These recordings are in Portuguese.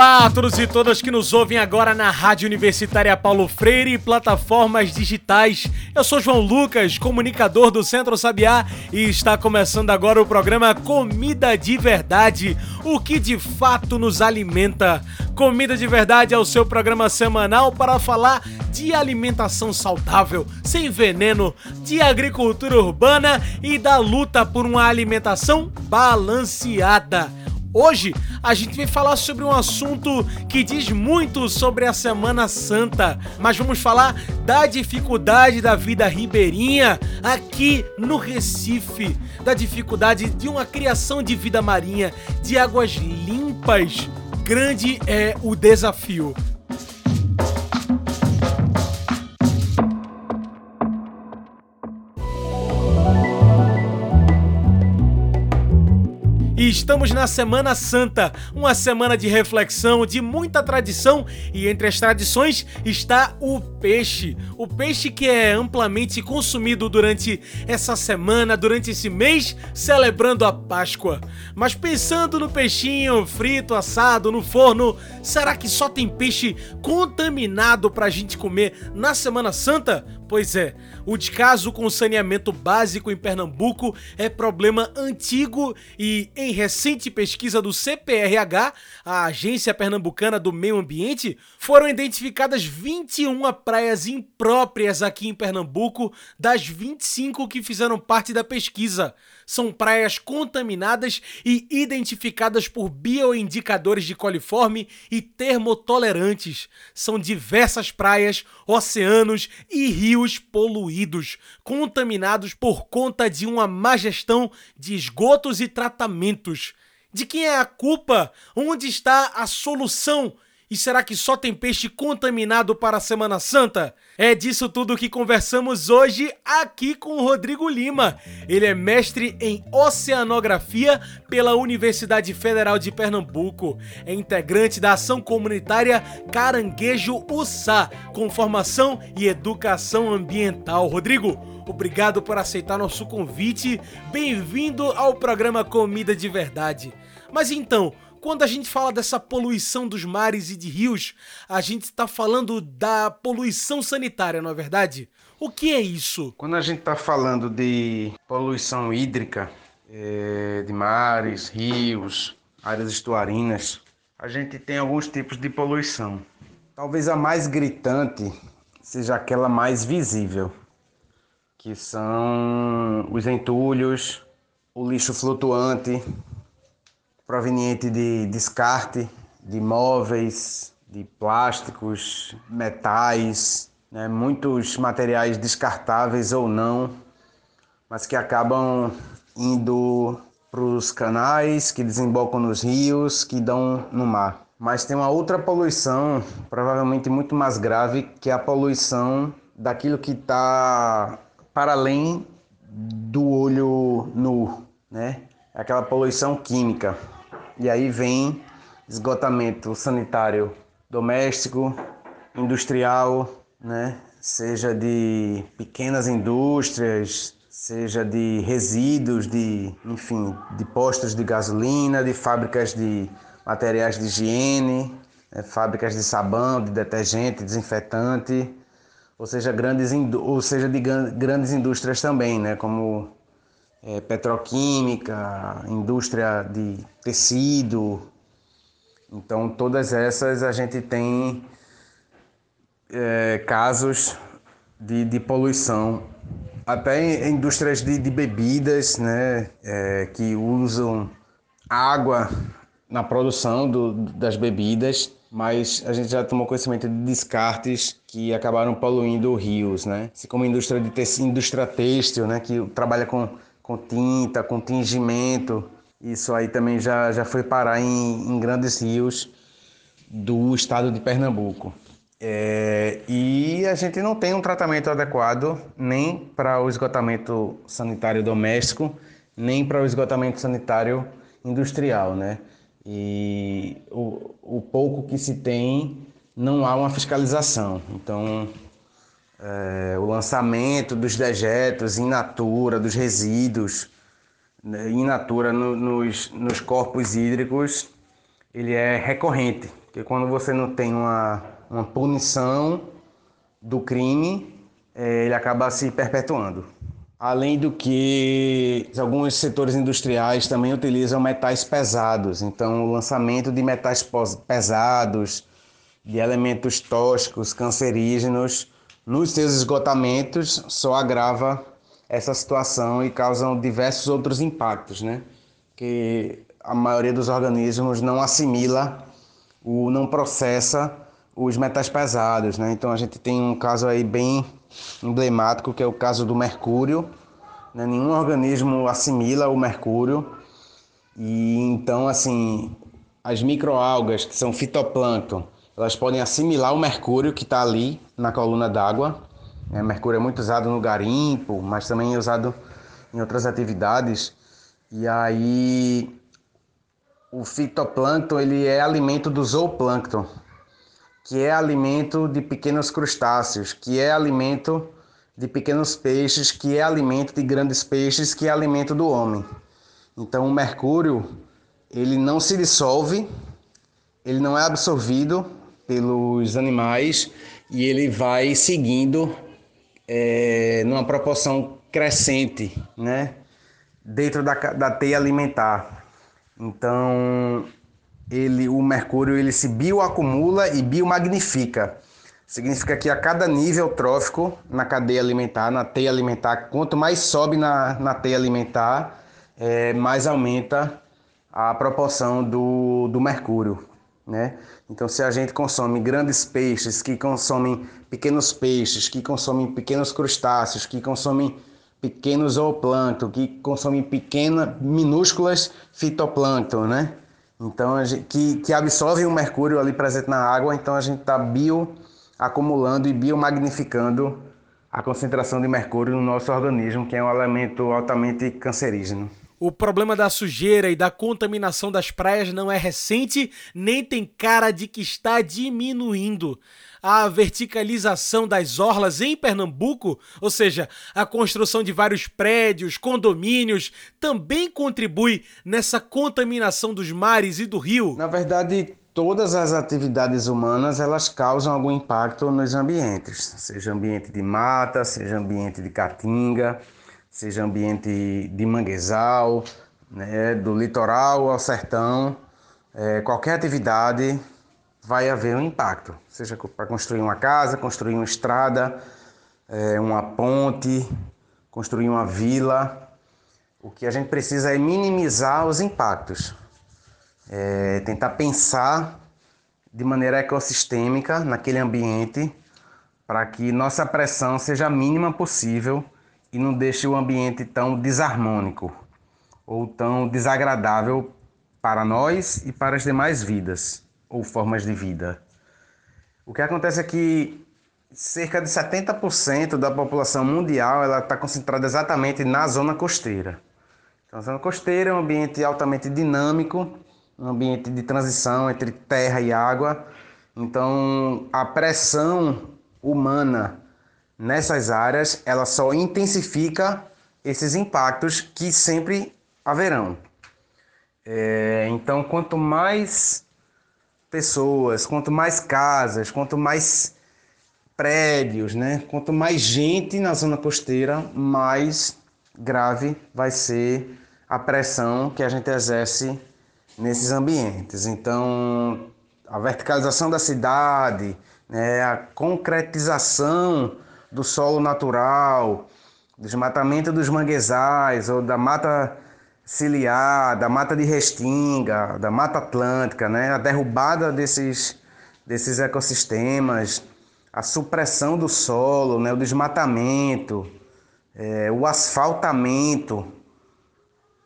Olá a todos e todas que nos ouvem agora na Rádio Universitária Paulo Freire e plataformas digitais. Eu sou João Lucas, comunicador do Centro Sabiá, e está começando agora o programa Comida de Verdade, o que de fato nos alimenta. Comida de Verdade é o seu programa semanal para falar de alimentação saudável, sem veneno, de agricultura urbana e da luta por uma alimentação balanceada. Hoje a gente vai falar sobre um assunto que diz muito sobre a Semana Santa, mas vamos falar da dificuldade da vida ribeirinha aqui no Recife, da dificuldade de uma criação de vida marinha, de águas limpas. Grande é o desafio. E estamos na Semana Santa, uma semana de reflexão, de muita tradição, e entre as tradições está o peixe. O peixe que é amplamente consumido durante essa semana, durante esse mês, celebrando a Páscoa. Mas pensando no peixinho frito, assado, no forno, será que só tem peixe contaminado pra gente comer na Semana Santa? Pois é, o descaso com saneamento básico em Pernambuco é problema antigo e, em recente pesquisa do CPRH, a Agência Pernambucana do Meio Ambiente, foram identificadas 21 praias impróprias aqui em Pernambuco das 25 que fizeram parte da pesquisa. São praias contaminadas e identificadas por bioindicadores de coliforme e termotolerantes. São diversas praias, oceanos e rios poluídos, contaminados por conta de uma má gestão de esgotos e tratamentos. De quem é a culpa? Onde está a solução? E será que só tem peixe contaminado para a Semana Santa? É disso tudo que conversamos hoje aqui com o Rodrigo Lima. Ele é mestre em oceanografia pela Universidade Federal de Pernambuco. É integrante da ação comunitária Caranguejo Ussá, com formação e educação ambiental. Rodrigo, obrigado por aceitar nosso convite. Bem-vindo ao programa Comida de Verdade. Mas então, quando a gente fala dessa poluição dos mares e de rios, a gente está falando da poluição sanitária, não é verdade? O que é isso? Quando a gente está falando de poluição hídrica, é, de mares, rios, áreas estuarinas, a gente tem alguns tipos de poluição. Talvez a mais gritante seja aquela mais visível, que são os entulhos, o lixo flutuante, proveniente de descarte de móveis, de plásticos, metais, né, muitos materiais descartáveis ou não, mas que acabam indo para os canais que desembocam nos rios, que dão no mar. Mas tem uma outra poluição, provavelmente muito mais grave, que é a poluição daquilo que está para além do olho nu, né? É aquela poluição química. E aí vem esgotamento sanitário doméstico, industrial, né? seja de pequenas indústrias, seja de resíduos de, enfim, de postos de gasolina, de fábricas de materiais de higiene, né? fábricas de sabão, de detergente, desinfetante, ou seja, grandes, ou seja de grandes indústrias também, né? como é, petroquímica, indústria de tecido. Então, todas essas a gente tem é, casos de, de poluição. Até indústrias de, de bebidas, né, é, que usam água na produção do, das bebidas, mas a gente já tomou conhecimento de descartes que acabaram poluindo rios, né? Assim como a indústria de tecido, indústria têxtil, né, que trabalha com com tinta, com tingimento. Isso aí também já, já foi parar em, em grandes rios do estado de Pernambuco. É, e a gente não tem um tratamento adequado nem para o esgotamento sanitário doméstico, nem para o esgotamento sanitário industrial, né? E o, o pouco que se tem não há uma fiscalização. Então, é, o lançamento dos dejetos in natura, dos resíduos né, in natura no, nos, nos corpos hídricos, ele é recorrente. Porque quando você não tem uma, uma punição do crime, é, ele acaba se perpetuando. Além do que alguns setores industriais também utilizam metais pesados, então o lançamento de metais pesados, de elementos tóxicos, cancerígenos, nos seus esgotamentos só agrava essa situação e causam diversos outros impactos, né? Que a maioria dos organismos não assimila, o, não processa os metais pesados, né? Então a gente tem um caso aí bem emblemático que é o caso do mercúrio. Né? Nenhum organismo assimila o mercúrio e então assim as microalgas que são fitoplâncton elas podem assimilar o mercúrio que está ali na coluna d'água. É, mercúrio é muito usado no garimpo, mas também é usado em outras atividades. E aí o fitoplâncton ele é alimento do zooplâncton, que é alimento de pequenos crustáceos, que é alimento de pequenos peixes, que é alimento de grandes peixes, que é alimento do homem. Então o mercúrio ele não se dissolve, ele não é absorvido pelos animais e ele vai seguindo é, numa proporção crescente, né? Dentro da, da teia alimentar. Então, ele, o mercúrio ele se bioacumula e biomagnifica. Significa que a cada nível trófico na cadeia alimentar, na teia alimentar, quanto mais sobe na, na teia alimentar, é, mais aumenta a proporção do, do mercúrio. Né? Então, se a gente consome grandes peixes, que consomem pequenos peixes, que consomem pequenos crustáceos, que consomem pequenos zooplâncton, que consomem pequenas, minúsculas fitoplâncton, né? Então, gente, que, que absorvem o mercúrio ali presente na água, então a gente está bioacumulando e biomagnificando a concentração de mercúrio no nosso organismo, que é um elemento altamente cancerígeno. O problema da sujeira e da contaminação das praias não é recente, nem tem cara de que está diminuindo. A verticalização das orlas em Pernambuco, ou seja, a construção de vários prédios, condomínios, também contribui nessa contaminação dos mares e do rio. Na verdade, todas as atividades humanas elas causam algum impacto nos ambientes, seja ambiente de mata, seja ambiente de caatinga seja ambiente de manguezal, né, do litoral ao sertão, é, qualquer atividade vai haver um impacto, seja para construir uma casa, construir uma estrada, é, uma ponte, construir uma vila. O que a gente precisa é minimizar os impactos, é, tentar pensar de maneira ecossistêmica naquele ambiente para que nossa pressão seja a mínima possível e não deixe o ambiente tão desarmônico ou tão desagradável para nós e para as demais vidas ou formas de vida. O que acontece é que cerca de 70% da população mundial ela está concentrada exatamente na zona costeira. Então, a zona costeira é um ambiente altamente dinâmico, um ambiente de transição entre terra e água. Então, a pressão humana nessas áreas, ela só intensifica esses impactos que sempre haverão. É, então, quanto mais pessoas, quanto mais casas, quanto mais prédios, né? quanto mais gente na zona costeira, mais grave vai ser a pressão que a gente exerce nesses ambientes. Então, a verticalização da cidade, né? a concretização do solo natural, desmatamento dos manguezais ou da mata ciliar, da mata de restinga, da mata atlântica, né? a derrubada desses, desses ecossistemas, a supressão do solo, né? o desmatamento, é, o asfaltamento.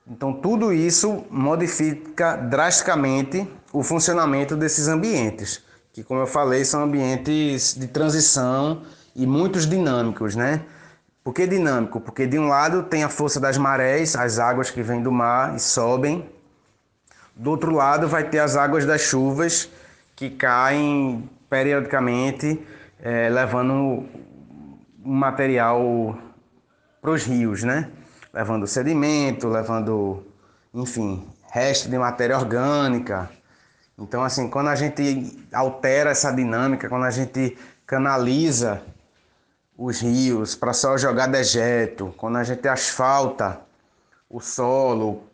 Então, tudo isso modifica drasticamente o funcionamento desses ambientes, que, como eu falei, são ambientes de transição e muitos dinâmicos, né? Por que dinâmico? Porque de um lado tem a força das marés, as águas que vêm do mar e sobem Do outro lado, vai ter as águas das chuvas que caem periodicamente, é, levando material para os rios, né? Levando sedimento, levando, enfim, resto de matéria orgânica. Então, assim, quando a gente altera essa dinâmica, quando a gente canaliza os rios para só jogar dejeto, quando a gente asfalta o solo,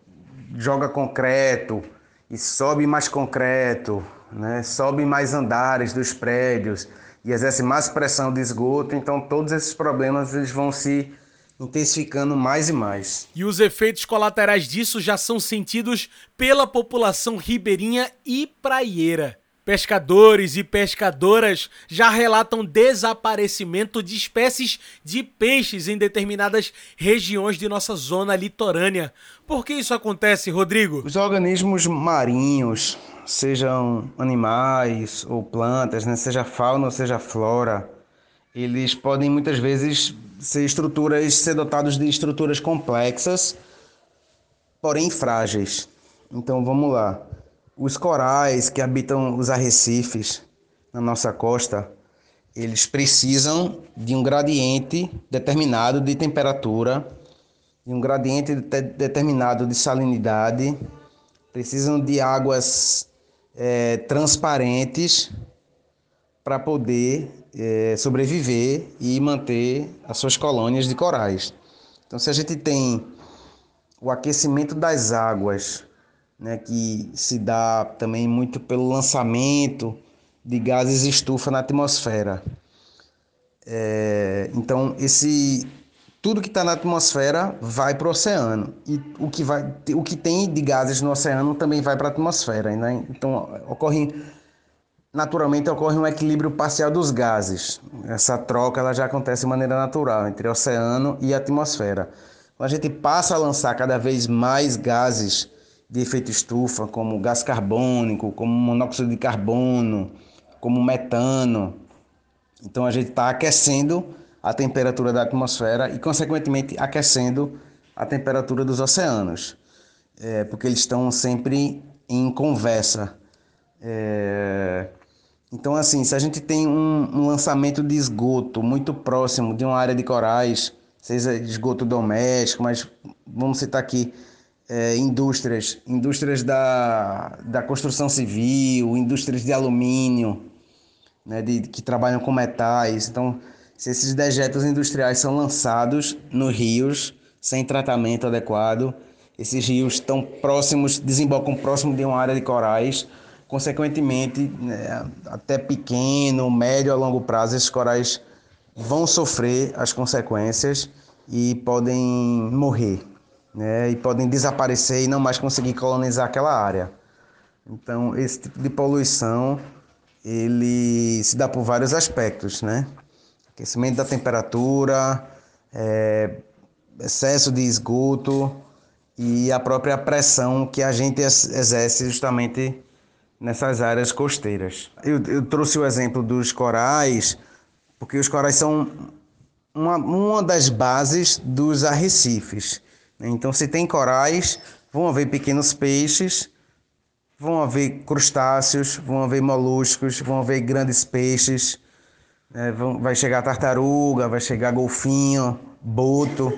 joga concreto e sobe mais concreto, né? sobe mais andares dos prédios e exerce mais pressão de esgoto, então todos esses problemas eles vão se intensificando mais e mais. E os efeitos colaterais disso já são sentidos pela população ribeirinha e praieira. Pescadores e pescadoras já relatam desaparecimento de espécies de peixes em determinadas regiões de nossa zona litorânea. Por que isso acontece, Rodrigo? Os organismos marinhos, sejam animais ou plantas, né, seja fauna ou seja flora, eles podem muitas vezes ser estruturas, ser dotados de estruturas complexas, porém frágeis. Então vamos lá. Os corais que habitam os arrecifes na nossa costa, eles precisam de um gradiente determinado de temperatura, de um gradiente de determinado de salinidade, precisam de águas é, transparentes para poder é, sobreviver e manter as suas colônias de corais. Então, se a gente tem o aquecimento das águas, né, que se dá também muito pelo lançamento de gases estufa na atmosfera. É, então, esse tudo que está na atmosfera vai para o oceano e o que vai, o que tem de gases no oceano também vai para a atmosfera. Né? Então, ocorre naturalmente ocorre um equilíbrio parcial dos gases. Essa troca ela já acontece de maneira natural entre oceano e atmosfera. Quando a gente passa a lançar cada vez mais gases de efeito estufa, como gás carbônico, como monóxido de carbono, como metano, então a gente está aquecendo a temperatura da atmosfera e, consequentemente, aquecendo a temperatura dos oceanos, é, porque eles estão sempre em conversa. É, então, assim, se a gente tem um, um, lançamento de esgoto muito próximo de uma área de corais, seja esgoto doméstico, mas vamos citar aqui é, indústrias, indústrias da, da construção civil, indústrias de alumínio, né, de, que trabalham com metais. Então, se esses dejetos industriais são lançados nos rios sem tratamento adequado, esses rios estão próximos, desembocam próximo de uma área de corais, Consequentemente, né, até pequeno, médio a longo prazo, esses corais vão sofrer as consequências e podem morrer, né, e podem desaparecer e não mais conseguir colonizar aquela área. Então, esse tipo de poluição ele se dá por vários aspectos, né? Aquecimento da temperatura, é, excesso de esgoto e a própria pressão que a gente exerce justamente nessas áreas costeiras. Eu, eu trouxe o exemplo dos corais, porque os corais são uma, uma das bases dos arrecifes. Então, se tem corais, vão haver pequenos peixes, vão haver crustáceos, vão haver moluscos, vão haver grandes peixes, né? vai chegar tartaruga, vai chegar golfinho, boto.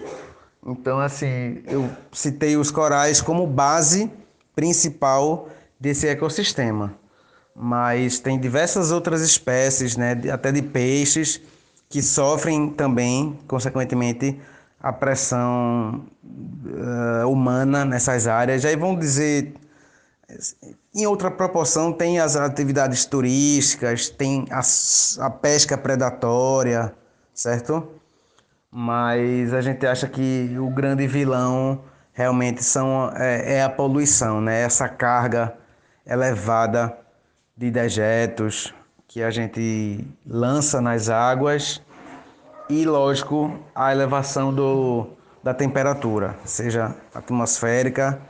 Então, assim, eu citei os corais como base principal desse ecossistema. Mas tem diversas outras espécies, né, até de peixes, que sofrem também, consequentemente, a pressão uh, humana nessas áreas. Aí vão dizer, em outra proporção, tem as atividades turísticas, tem a, a pesca predatória, certo? Mas a gente acha que o grande vilão realmente são, é, é a poluição, né? essa carga elevada de dejetos que a gente lança nas águas e, lógico, a elevação do, da temperatura, seja atmosférica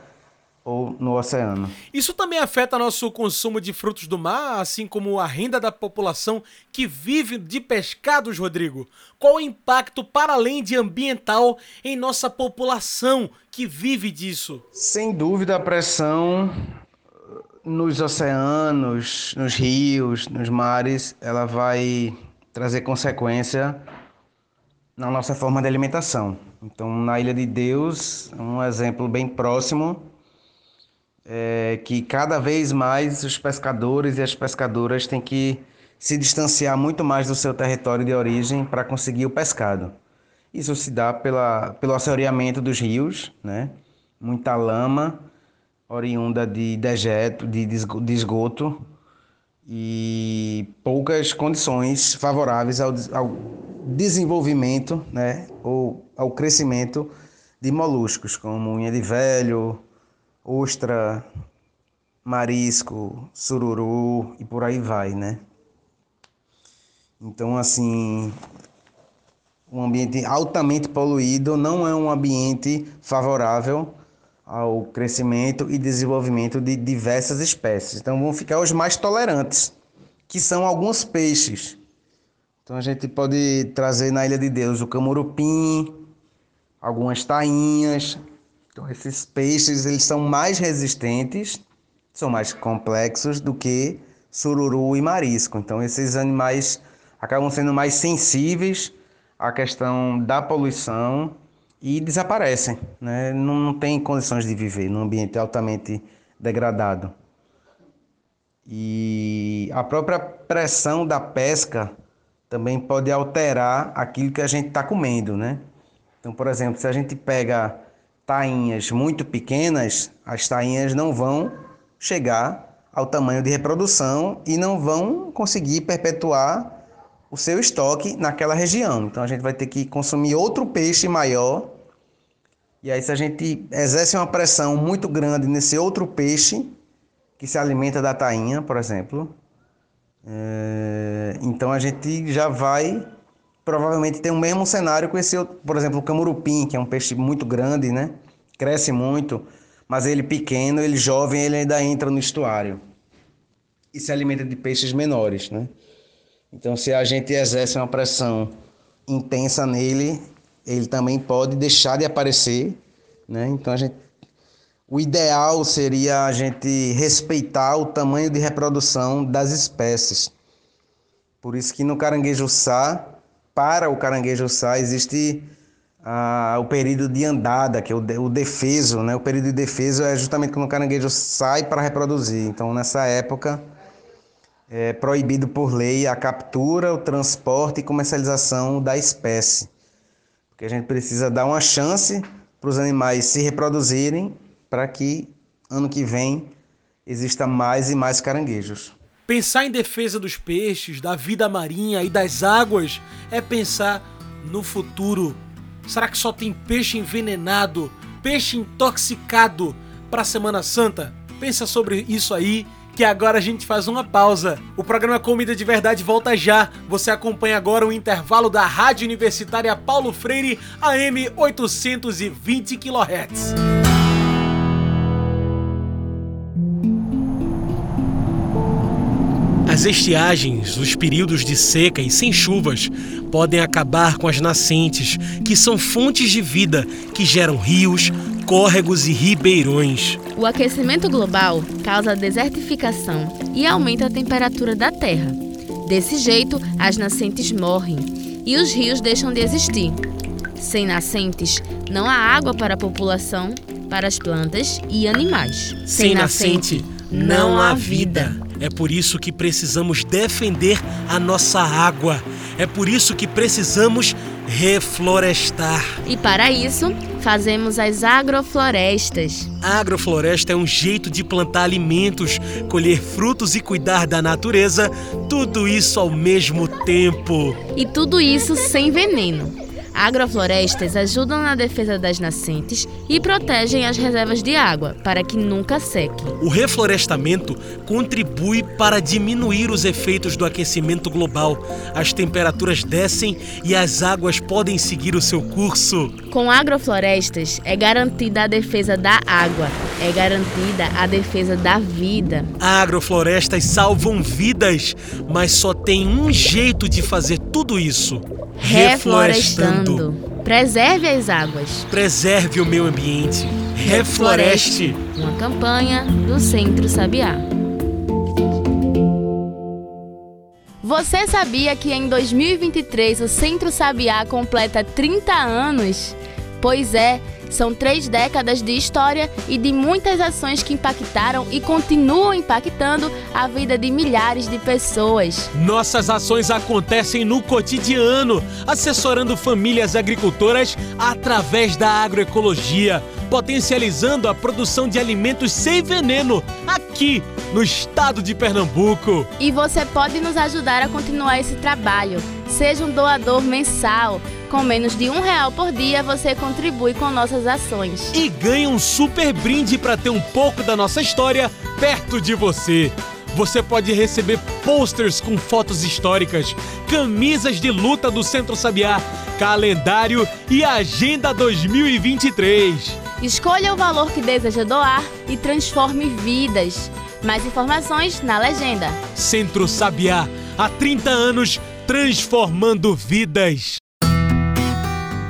ou no oceano. Isso também afeta nosso consumo de frutos do mar, assim como a renda da população que vive de pescados, Rodrigo. Qual o impacto para além de ambiental em nossa população que vive disso? Sem dúvida, a pressão nos oceanos, nos rios, nos mares, ela vai trazer consequência na nossa forma de alimentação. Então, na Ilha de Deus, um exemplo bem próximo é que cada vez mais os pescadores e as pescadoras têm que se distanciar muito mais do seu território de origem para conseguir o pescado. Isso se dá pela, pelo assoreamento dos rios, né? muita lama oriunda de dejeto, de esgoto e poucas condições favoráveis ao, ao desenvolvimento né? ou ao crescimento de moluscos, como unha de velho, ostra, marisco, sururu e por aí vai, né? Então, assim, um ambiente altamente poluído não é um ambiente favorável ao crescimento e desenvolvimento de diversas espécies. Então, vão ficar os mais tolerantes, que são alguns peixes. Então, a gente pode trazer na Ilha de Deus o camurupim, algumas tainhas, então, esses peixes eles são mais resistentes, são mais complexos do que sururu e marisco. Então, esses animais acabam sendo mais sensíveis à questão da poluição e desaparecem, né? não, não tem condições de viver num ambiente altamente degradado. E a própria pressão da pesca também pode alterar aquilo que a gente está comendo, né? Então, por exemplo, se a gente pega tainhas muito pequenas, as tainhas não vão chegar ao tamanho de reprodução e não vão conseguir perpetuar o seu estoque naquela região. Então a gente vai ter que consumir outro peixe maior. E aí, se a gente exerce uma pressão muito grande nesse outro peixe, que se alimenta da tainha, por exemplo, é... então a gente já vai provavelmente tem o mesmo cenário com esse, por exemplo, o camurupim, que é um peixe muito grande, né? Cresce muito, mas ele pequeno, ele jovem, ele ainda entra no estuário e se alimenta de peixes menores, né? Então, se a gente exerce uma pressão intensa nele, ele também pode deixar de aparecer, né? Então, a gente o ideal seria a gente respeitar o tamanho de reprodução das espécies. Por isso que no caranguejo sá para o caranguejo sá existe ah, o período de andada, que é o, de, o defeso, né? O período de defeso é justamente quando o caranguejo sai para reproduzir. Então, nessa época, é proibido por lei a captura, o transporte e comercialização da espécie. Porque a gente precisa dar uma chance para os animais se reproduzirem para que ano que vem exista mais e mais caranguejos. Pensar em defesa dos peixes, da vida marinha e das águas é pensar no futuro. Será que só tem peixe envenenado, peixe intoxicado para a Semana Santa? Pensa sobre isso aí, que agora a gente faz uma pausa. O programa Comida de Verdade volta já. Você acompanha agora o intervalo da Rádio Universitária Paulo Freire, AM 820 kHz. As estiagens, os períodos de seca e sem chuvas, podem acabar com as nascentes, que são fontes de vida que geram rios, córregos e ribeirões. O aquecimento global causa desertificação e aumenta a temperatura da Terra. Desse jeito, as nascentes morrem e os rios deixam de existir. Sem nascentes, não há água para a população, para as plantas e animais. Sem, Sem nascente, não há vida. É por isso que precisamos defender a nossa água. É por isso que precisamos reflorestar. E para isso, fazemos as agroflorestas. A agrofloresta é um jeito de plantar alimentos, colher frutos e cuidar da natureza, tudo isso ao mesmo tempo. E tudo isso sem veneno. Agroflorestas ajudam na defesa das nascentes e protegem as reservas de água para que nunca sequem. O reflorestamento contribui para diminuir os efeitos do aquecimento global. As temperaturas descem e as águas podem seguir o seu curso. Com agroflorestas é garantida a defesa da água, é garantida a defesa da vida. Agroflorestas salvam vidas, mas só tem um jeito de fazer tudo isso. Reflorestando. Reflorestando. Preserve as águas. Preserve o meio ambiente. Refloreste. Refloreste. Uma campanha do Centro Sabiá. Você sabia que em 2023 o Centro Sabiá completa 30 anos? Pois é, são três décadas de história e de muitas ações que impactaram e continuam impactando a vida de milhares de pessoas. Nossas ações acontecem no cotidiano, assessorando famílias agricultoras através da agroecologia, potencializando a produção de alimentos sem veneno aqui no estado de Pernambuco. E você pode nos ajudar a continuar esse trabalho. Seja um doador mensal. Com menos de um real por dia, você contribui com nossas ações. E ganha um super brinde para ter um pouco da nossa história perto de você. Você pode receber posters com fotos históricas, camisas de luta do Centro Sabiá, calendário e agenda 2023. Escolha o valor que deseja doar e transforme vidas. Mais informações na legenda. Centro Sabiá, há 30 anos transformando vidas.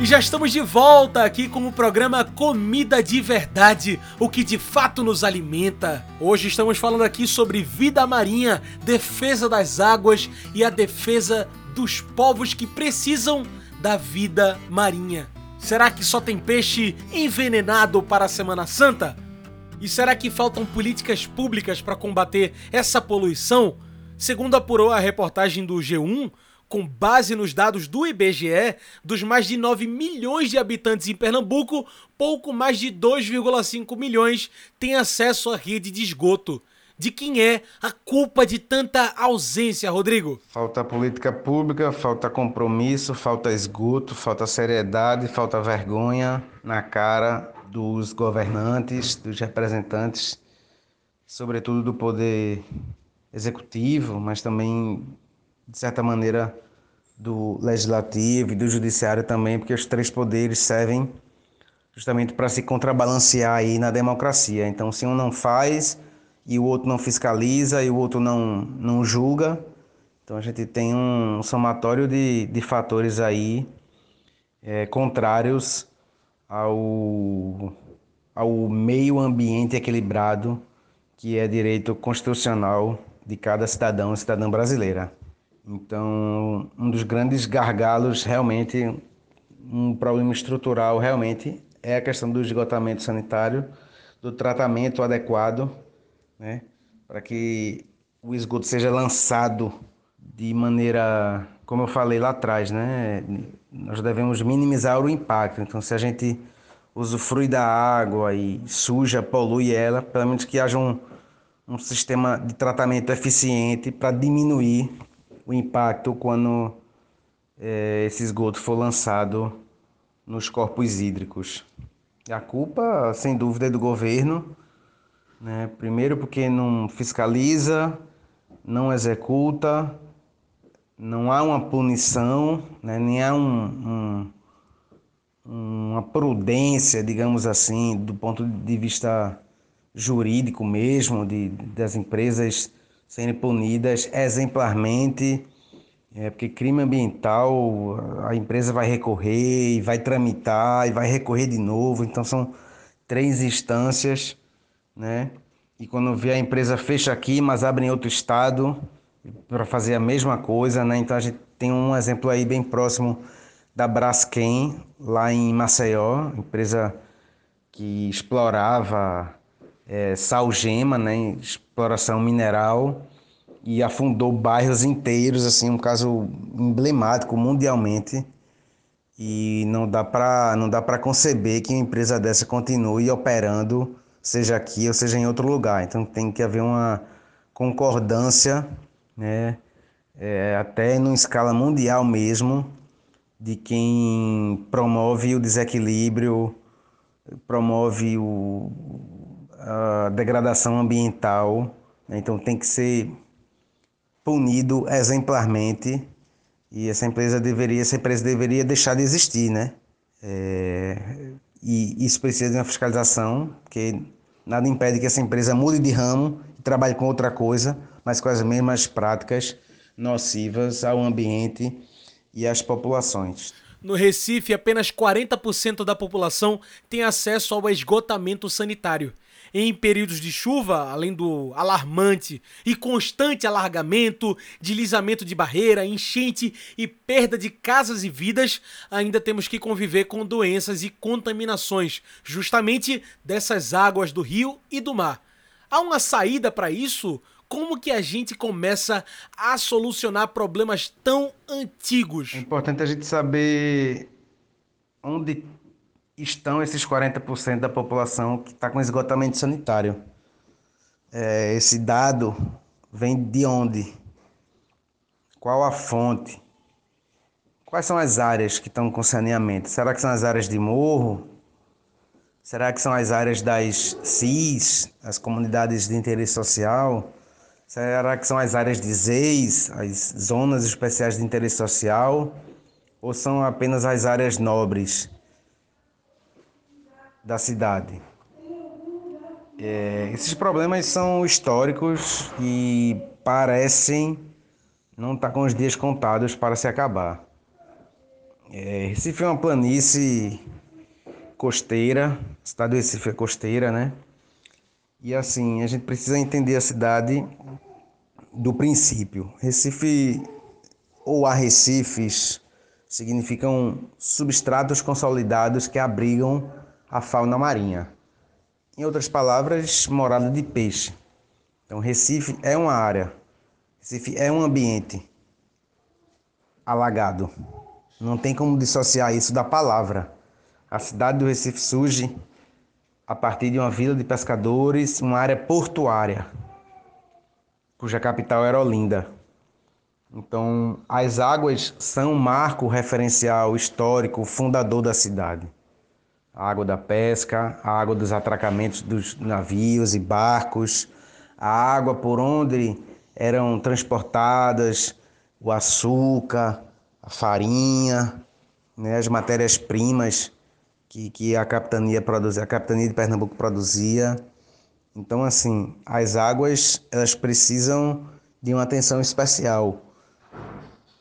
E já estamos de volta aqui com o programa Comida de Verdade, o que de fato nos alimenta. Hoje estamos falando aqui sobre vida marinha, defesa das águas e a defesa dos povos que precisam da vida marinha. Será que só tem peixe envenenado para a Semana Santa? E será que faltam políticas públicas para combater essa poluição? Segundo apurou a reportagem do G1, com base nos dados do IBGE, dos mais de 9 milhões de habitantes em Pernambuco, pouco mais de 2,5 milhões têm acesso à rede de esgoto. De quem é a culpa de tanta ausência, Rodrigo? Falta política pública, falta compromisso, falta esgoto, falta seriedade, falta vergonha na cara dos governantes, dos representantes, sobretudo do poder executivo, mas também, de certa maneira, do legislativo e do judiciário também, porque os três poderes servem justamente para se contrabalancear aí na democracia. Então, se um não faz e o outro não fiscaliza e o outro não, não julga, então a gente tem um somatório de, de fatores aí é, contrários ao, ao meio ambiente equilibrado que é direito constitucional de cada cidadão e cidadã brasileira. Então, um dos grandes gargalos, realmente, um problema estrutural, realmente, é a questão do esgotamento sanitário, do tratamento adequado, né, para que o esgoto seja lançado de maneira, como eu falei lá atrás, né, nós devemos minimizar o impacto. Então, se a gente usufrui da água e suja, polui ela, pelo menos que haja um, um sistema de tratamento eficiente para diminuir o impacto quando é, esse esgoto for lançado nos corpos hídricos. A culpa, sem dúvida, é do governo, né? primeiro porque não fiscaliza, não executa, não há uma punição, né? nem há um, um, uma prudência, digamos assim, do ponto de vista jurídico mesmo, de, das empresas serem punidas exemplarmente, é, porque crime ambiental a empresa vai recorrer e vai tramitar e vai recorrer de novo, então são três instâncias, né? E quando vê a empresa fecha aqui, mas abre em outro estado para fazer a mesma coisa, né? Então a gente tem um exemplo aí bem próximo da Braskem, lá em Maceió, empresa que explorava é, salgema, né, exploração mineral, e afundou bairros inteiros, assim, um caso emblemático mundialmente. E não dá para não dá para conceber que uma empresa dessa continue operando, seja aqui ou seja em outro lugar. Então tem que haver uma concordância, né, é, até em escala mundial mesmo, de quem promove o desequilíbrio, promove o, a degradação ambiental. Né? Então tem que ser punido exemplarmente e essa empresa deveria, essa empresa deveria deixar de existir, né? É, e isso precisa de uma fiscalização, porque nada impede que essa empresa mude de ramo e trabalhe com outra coisa, mas com as mesmas práticas nocivas ao ambiente e às populações. No Recife, apenas 40% da população tem acesso ao esgotamento sanitário. Em períodos de chuva, além do alarmante e constante alargamento, deslizamento de barreira, enchente e perda de casas e vidas, ainda temos que conviver com doenças e contaminações, justamente dessas águas do rio e do mar. Há uma saída para isso? Como que a gente começa a solucionar problemas tão antigos? É importante a gente saber onde estão esses 40% da população que está com esgotamento sanitário. É, esse dado vem de onde? Qual a fonte? Quais são as áreas que estão com saneamento? Será que são as áreas de morro? Será que são as áreas das CIS, as comunidades de interesse social? Será que são as áreas de ZEIS, as zonas especiais de interesse social, ou são apenas as áreas nobres da cidade? É, esses problemas são históricos e parecem não estar com os dias contados para se acabar. É, Recife é uma planície costeira, a cidade do Recife é costeira, né? E assim, a gente precisa entender a cidade do princípio. Recife ou arrecifes significam substratos consolidados que abrigam a fauna marinha. Em outras palavras, morada de peixe. Então, Recife é uma área, Recife é um ambiente alagado. Não tem como dissociar isso da palavra. A cidade do Recife surge a partir de uma vila de pescadores, uma área portuária, cuja capital era Olinda. Então, as águas são um marco referencial histórico fundador da cidade. A água da pesca, a água dos atracamentos dos navios e barcos, a água por onde eram transportadas o açúcar, a farinha, né, as matérias-primas que, que a capitania produzia, a capitania de Pernambuco produzia. Então, assim, as águas elas precisam de uma atenção especial.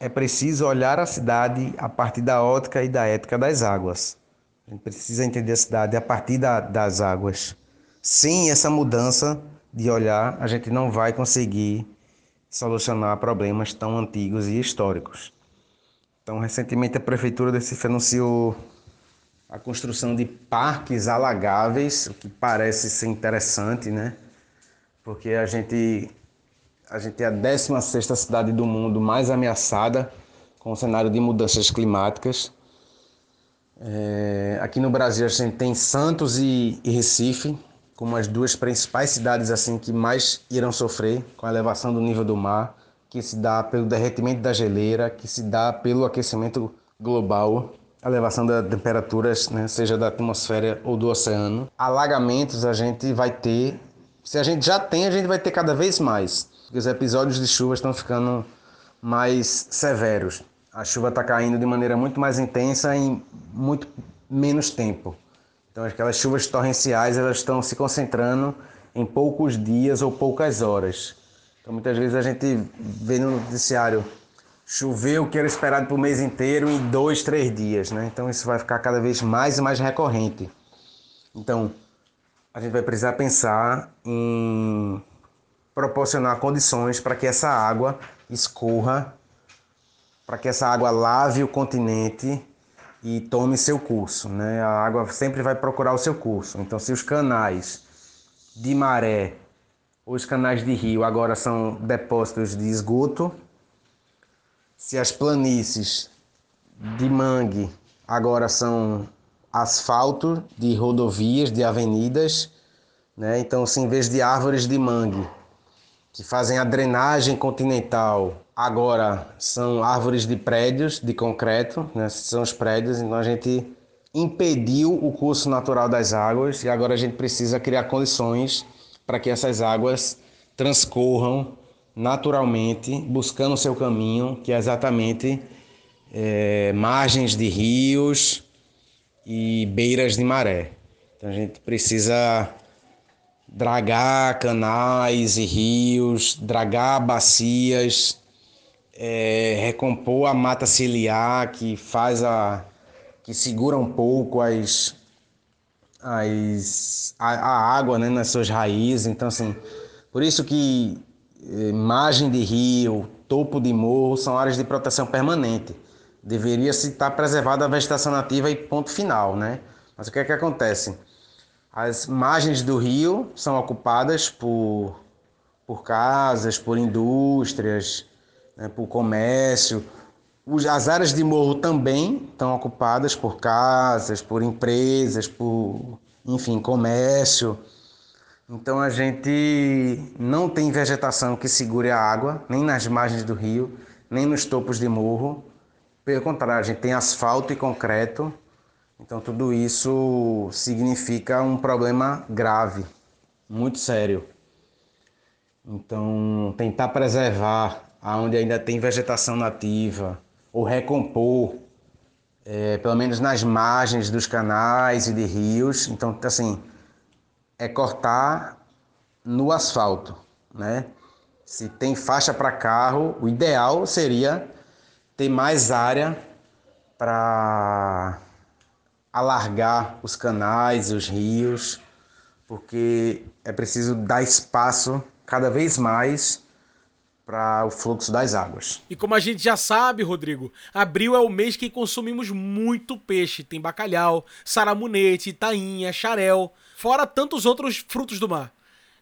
É preciso olhar a cidade a partir da ótica e da ética das águas. A gente precisa entender a cidade a partir da, das águas. Sem essa mudança de olhar, a gente não vai conseguir solucionar problemas tão antigos e históricos. Então, recentemente a prefeitura Recife anunciou a construção de parques alagáveis, o que parece ser interessante, né? Porque a gente, a gente é a 16 cidade do mundo mais ameaçada com o cenário de mudanças climáticas. É, aqui no Brasil a gente tem Santos e, e Recife como as duas principais cidades assim que mais irão sofrer com a elevação do nível do mar, que se dá pelo derretimento da geleira, que se dá pelo aquecimento global elevação das temperaturas, né, seja da atmosfera ou do oceano. Alagamentos a gente vai ter, se a gente já tem, a gente vai ter cada vez mais, porque os episódios de chuva estão ficando mais severos. A chuva está caindo de maneira muito mais intensa em muito menos tempo. Então aquelas chuvas torrenciais elas estão se concentrando em poucos dias ou poucas horas. Então muitas vezes a gente vê no noticiário choveu o que era esperado para o mês inteiro em dois, três dias, né? Então isso vai ficar cada vez mais e mais recorrente. Então a gente vai precisar pensar em proporcionar condições para que essa água escorra, para que essa água lave o continente e tome seu curso, né? A água sempre vai procurar o seu curso. Então se os canais de maré ou os canais de rio agora são depósitos de esgoto, se as planícies de mangue agora são asfalto de rodovias, de avenidas, né? Então, se em vez de árvores de mangue que fazem a drenagem continental, agora são árvores de prédios de concreto, né? São os prédios, então a gente impediu o curso natural das águas e agora a gente precisa criar condições para que essas águas transcorram naturalmente, buscando o seu caminho, que é exatamente é, margens de rios e beiras de maré. Então a gente precisa dragar canais e rios, dragar bacias, é, recompor a mata ciliar que faz a que segura um pouco as as, a, a água né, nas suas raízes. Então, assim, por isso que eh, margem de rio, topo de morro são áreas de proteção permanente. Deveria se estar preservada a vegetação nativa e ponto final, né? Mas o que é que acontece? As margens do rio são ocupadas por, por casas, por indústrias, né, por comércio. As áreas de morro também estão ocupadas por casas, por empresas, por, enfim, comércio. Então a gente não tem vegetação que segure a água, nem nas margens do rio, nem nos topos de morro. Pelo contrário, a gente tem asfalto e concreto. Então tudo isso significa um problema grave, muito sério. Então tentar preservar aonde ainda tem vegetação nativa, ou recompor, é, pelo menos nas margens dos canais e de rios. Então, assim, é cortar no asfalto, né? Se tem faixa para carro, o ideal seria ter mais área para alargar os canais, os rios, porque é preciso dar espaço cada vez mais para o fluxo das águas. E como a gente já sabe, Rodrigo, abril é o mês que consumimos muito peixe. Tem bacalhau, saramunete, tainha, xarel, fora tantos outros frutos do mar.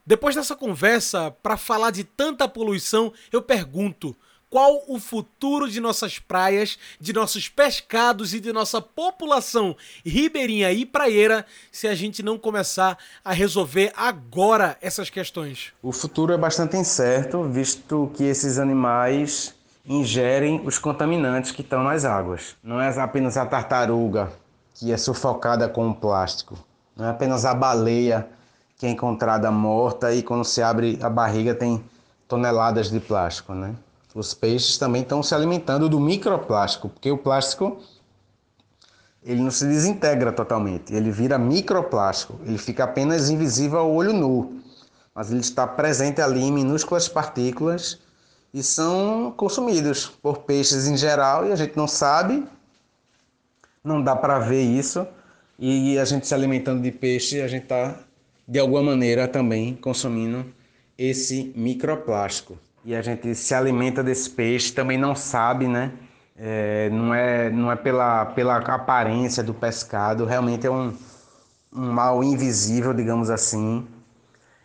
Depois dessa conversa, para falar de tanta poluição, eu pergunto: qual o futuro de nossas praias, de nossos pescados e de nossa população ribeirinha e praieira se a gente não começar a resolver agora essas questões? O futuro é bastante incerto, visto que esses animais ingerem os contaminantes que estão nas águas. Não é apenas a tartaruga que é sufocada com o plástico, não é apenas a baleia que é encontrada morta e quando se abre a barriga tem toneladas de plástico, né? Os peixes também estão se alimentando do microplástico, porque o plástico ele não se desintegra totalmente, ele vira microplástico, ele fica apenas invisível ao olho nu, mas ele está presente ali em minúsculas partículas e são consumidos por peixes em geral e a gente não sabe, não dá para ver isso e a gente se alimentando de peixe, a gente está de alguma maneira também consumindo esse microplástico e a gente se alimenta desse peixe, também não sabe, né? É, não é, não é pela, pela aparência do pescado, realmente é um, um mal invisível, digamos assim.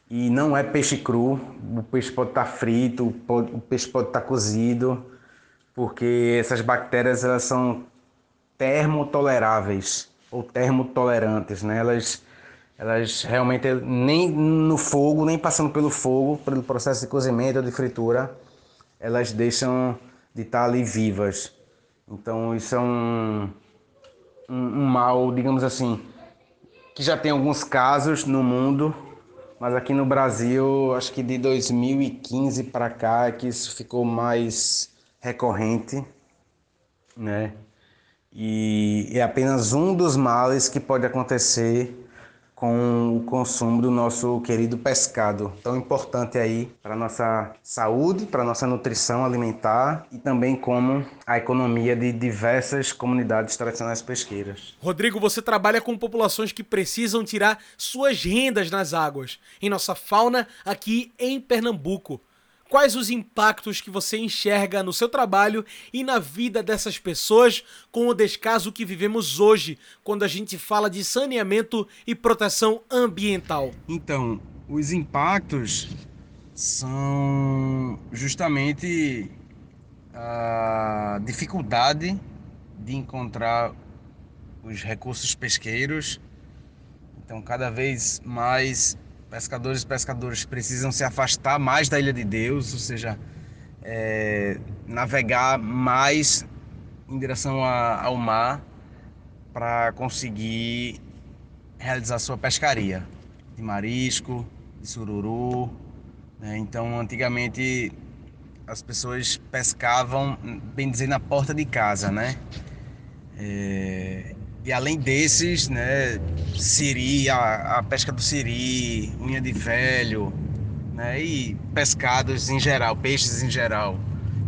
E não é peixe cru, o peixe pode estar frito, pode, o peixe pode estar cozido, porque essas bactérias elas são termotoleráveis ou termotolerantes, né? Elas elas realmente nem no fogo, nem passando pelo fogo, pelo processo de cozimento ou de fritura, elas deixam de estar ali vivas. Então isso é um, um, um mal, digamos assim, que já tem alguns casos no mundo, mas aqui no Brasil, acho que de 2015 para cá é que isso ficou mais recorrente, né? E é apenas um dos males que pode acontecer com o consumo do nosso querido pescado, tão importante aí para nossa saúde, para nossa nutrição alimentar e também como a economia de diversas comunidades tradicionais pesqueiras. Rodrigo, você trabalha com populações que precisam tirar suas rendas nas águas, em nossa fauna aqui em Pernambuco. Quais os impactos que você enxerga no seu trabalho e na vida dessas pessoas com o descaso que vivemos hoje, quando a gente fala de saneamento e proteção ambiental? Então, os impactos são justamente a dificuldade de encontrar os recursos pesqueiros. Então, cada vez mais pescadores e pescadores precisam se afastar mais da Ilha de Deus, ou seja, é, navegar mais em direção a, ao mar para conseguir realizar sua pescaria de marisco, de sururu. Né? Então, antigamente as pessoas pescavam, bem dizer, na porta de casa, né? É, e além desses, né, siri, a, a pesca do siri, unha de velho, né, e pescados em geral, peixes em geral.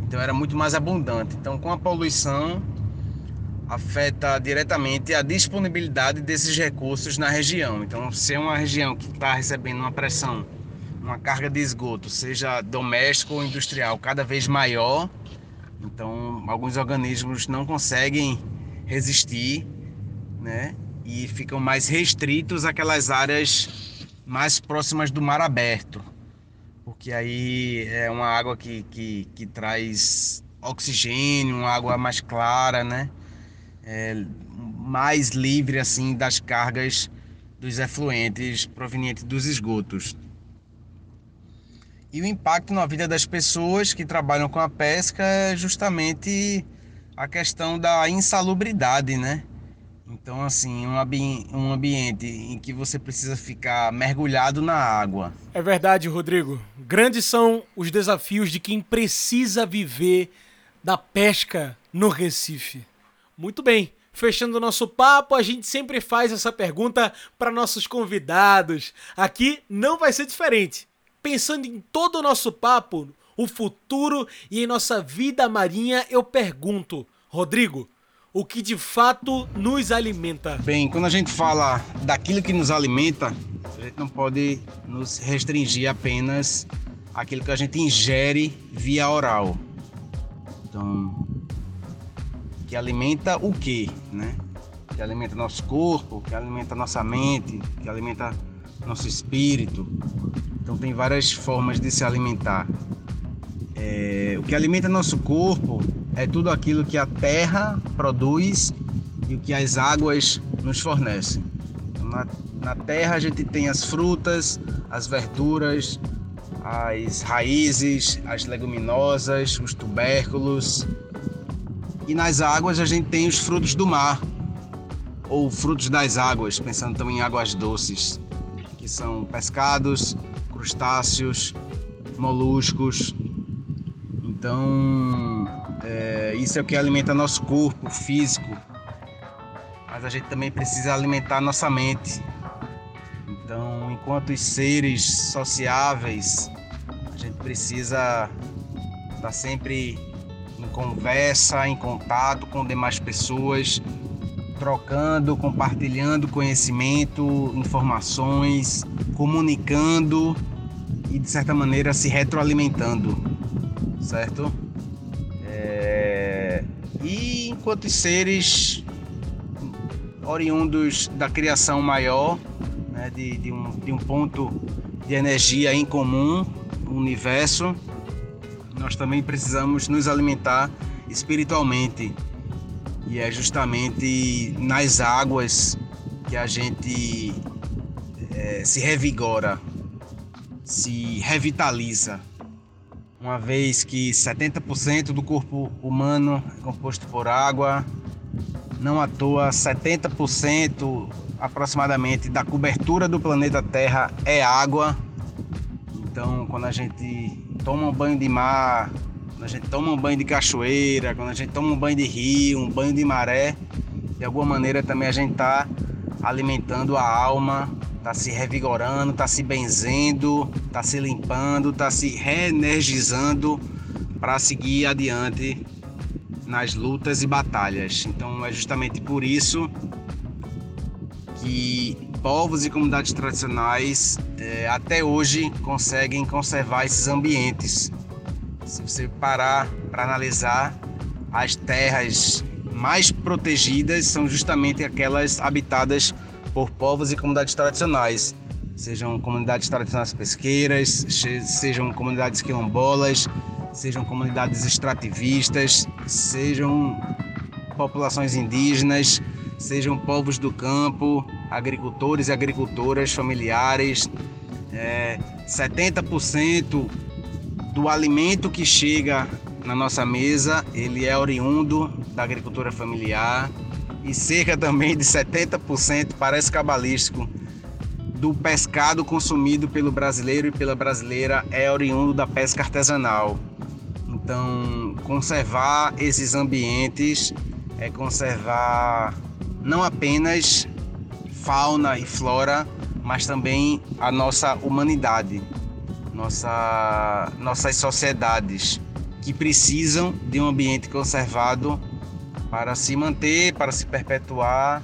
Então era muito mais abundante. Então com a poluição, afeta diretamente a disponibilidade desses recursos na região. Então, se é uma região que está recebendo uma pressão, uma carga de esgoto, seja doméstico ou industrial, cada vez maior, então alguns organismos não conseguem resistir, né? E ficam mais restritos àquelas áreas mais próximas do mar aberto, porque aí é uma água que, que, que traz oxigênio, uma água mais clara, né? é, mais livre assim das cargas dos efluentes provenientes dos esgotos. E o impacto na vida das pessoas que trabalham com a pesca é justamente a questão da insalubridade, né? Então, assim, um, ambi um ambiente em que você precisa ficar mergulhado na água. É verdade, Rodrigo. Grandes são os desafios de quem precisa viver da pesca no Recife. Muito bem. Fechando o nosso papo, a gente sempre faz essa pergunta para nossos convidados. Aqui não vai ser diferente. Pensando em todo o nosso papo, o futuro e em nossa vida marinha, eu pergunto, Rodrigo, o que de fato nos alimenta? Bem, quando a gente fala daquilo que nos alimenta, a gente não pode nos restringir apenas àquilo que a gente ingere via oral. Então, que alimenta o quê, né? Que alimenta nosso corpo, que alimenta nossa mente, que alimenta nosso espírito. Então tem várias formas de se alimentar. É, o que alimenta nosso corpo é tudo aquilo que a terra produz e o que as águas nos fornecem. Então, na, na terra a gente tem as frutas, as verduras, as raízes, as leguminosas, os tubérculos, e nas águas a gente tem os frutos do mar, ou frutos das águas, pensando também em águas doces, que são pescados, crustáceos, moluscos. Então, é, isso é o que alimenta nosso corpo físico, mas a gente também precisa alimentar nossa mente. Então, enquanto seres sociáveis, a gente precisa estar sempre em conversa, em contato com demais pessoas, trocando, compartilhando conhecimento, informações, comunicando e de certa maneira se retroalimentando, certo? É... E enquanto seres oriundos da criação maior, né, de, de, um, de um ponto de energia em comum, o universo, nós também precisamos nos alimentar espiritualmente. E é justamente nas águas que a gente é, se revigora, se revitaliza. Uma vez que 70% do corpo humano é composto por água, não à toa 70% aproximadamente da cobertura do planeta Terra é água. Então, quando a gente toma um banho de mar, quando a gente toma um banho de cachoeira, quando a gente toma um banho de rio, um banho de maré, de alguma maneira também a gente está alimentando a alma, está se revigorando, está se benzendo, está se limpando, está se reenergizando para seguir adiante nas lutas e batalhas. Então é justamente por isso que povos e comunidades tradicionais é, até hoje conseguem conservar esses ambientes. Se você parar para analisar, as terras mais protegidas são justamente aquelas habitadas por povos e comunidades tradicionais, sejam comunidades tradicionais pesqueiras, sejam comunidades quilombolas, sejam comunidades extrativistas, sejam populações indígenas, sejam povos do campo, agricultores e agricultoras familiares. É, 70% do alimento que chega na nossa mesa, ele é oriundo da agricultura familiar e cerca também de 70% parece cabalístico do pescado consumido pelo brasileiro e pela brasileira é oriundo da pesca artesanal. Então, conservar esses ambientes é conservar não apenas fauna e flora, mas também a nossa humanidade, nossa, nossas sociedades que precisam de um ambiente conservado para se manter, para se perpetuar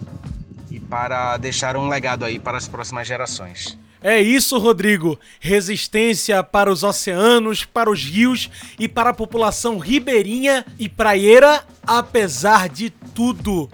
e para deixar um legado aí para as próximas gerações. É isso, Rodrigo. Resistência para os oceanos, para os rios e para a população ribeirinha e praieira, apesar de tudo.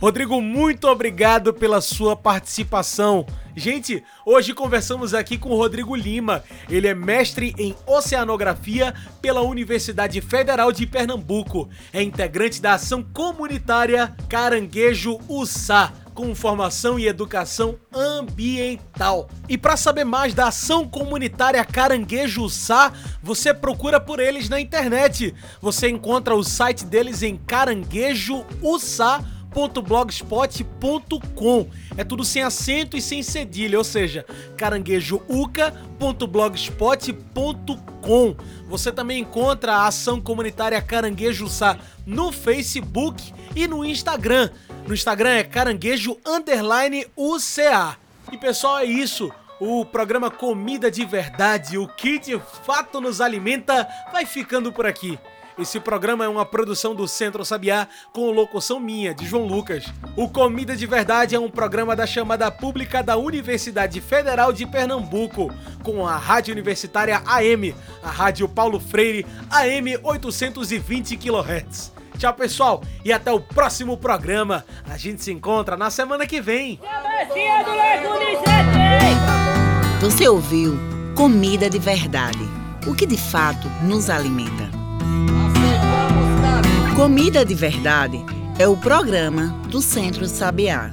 Rodrigo, muito obrigado pela sua participação. Gente, hoje conversamos aqui com o Rodrigo Lima. Ele é mestre em oceanografia pela Universidade Federal de Pernambuco. É integrante da ação comunitária Caranguejo Ussá com formação e educação ambiental. E para saber mais da ação comunitária Caranguejo Sá, você procura por eles na internet. Você encontra o site deles em caranguejoussá.com caranguejouca.blogspot.com. É tudo sem acento e sem cedilha, ou seja, caranguejouca.blogspot.com. Você também encontra a ação comunitária Caranguejo Sá no Facebook e no Instagram. No Instagram é caranguejo. E pessoal, é isso. O programa Comida de Verdade, o que de fato nos alimenta, vai ficando por aqui. Esse programa é uma produção do Centro Sabiá com locução minha, de João Lucas. O Comida de Verdade é um programa da chamada pública da Universidade Federal de Pernambuco, com a Rádio Universitária AM, a Rádio Paulo Freire AM 820 kHz. Tchau, pessoal, e até o próximo programa. A gente se encontra na semana que vem. Você ouviu Comida de Verdade, o que de fato nos alimenta. Comida de Verdade é o programa do Centro Sabiá.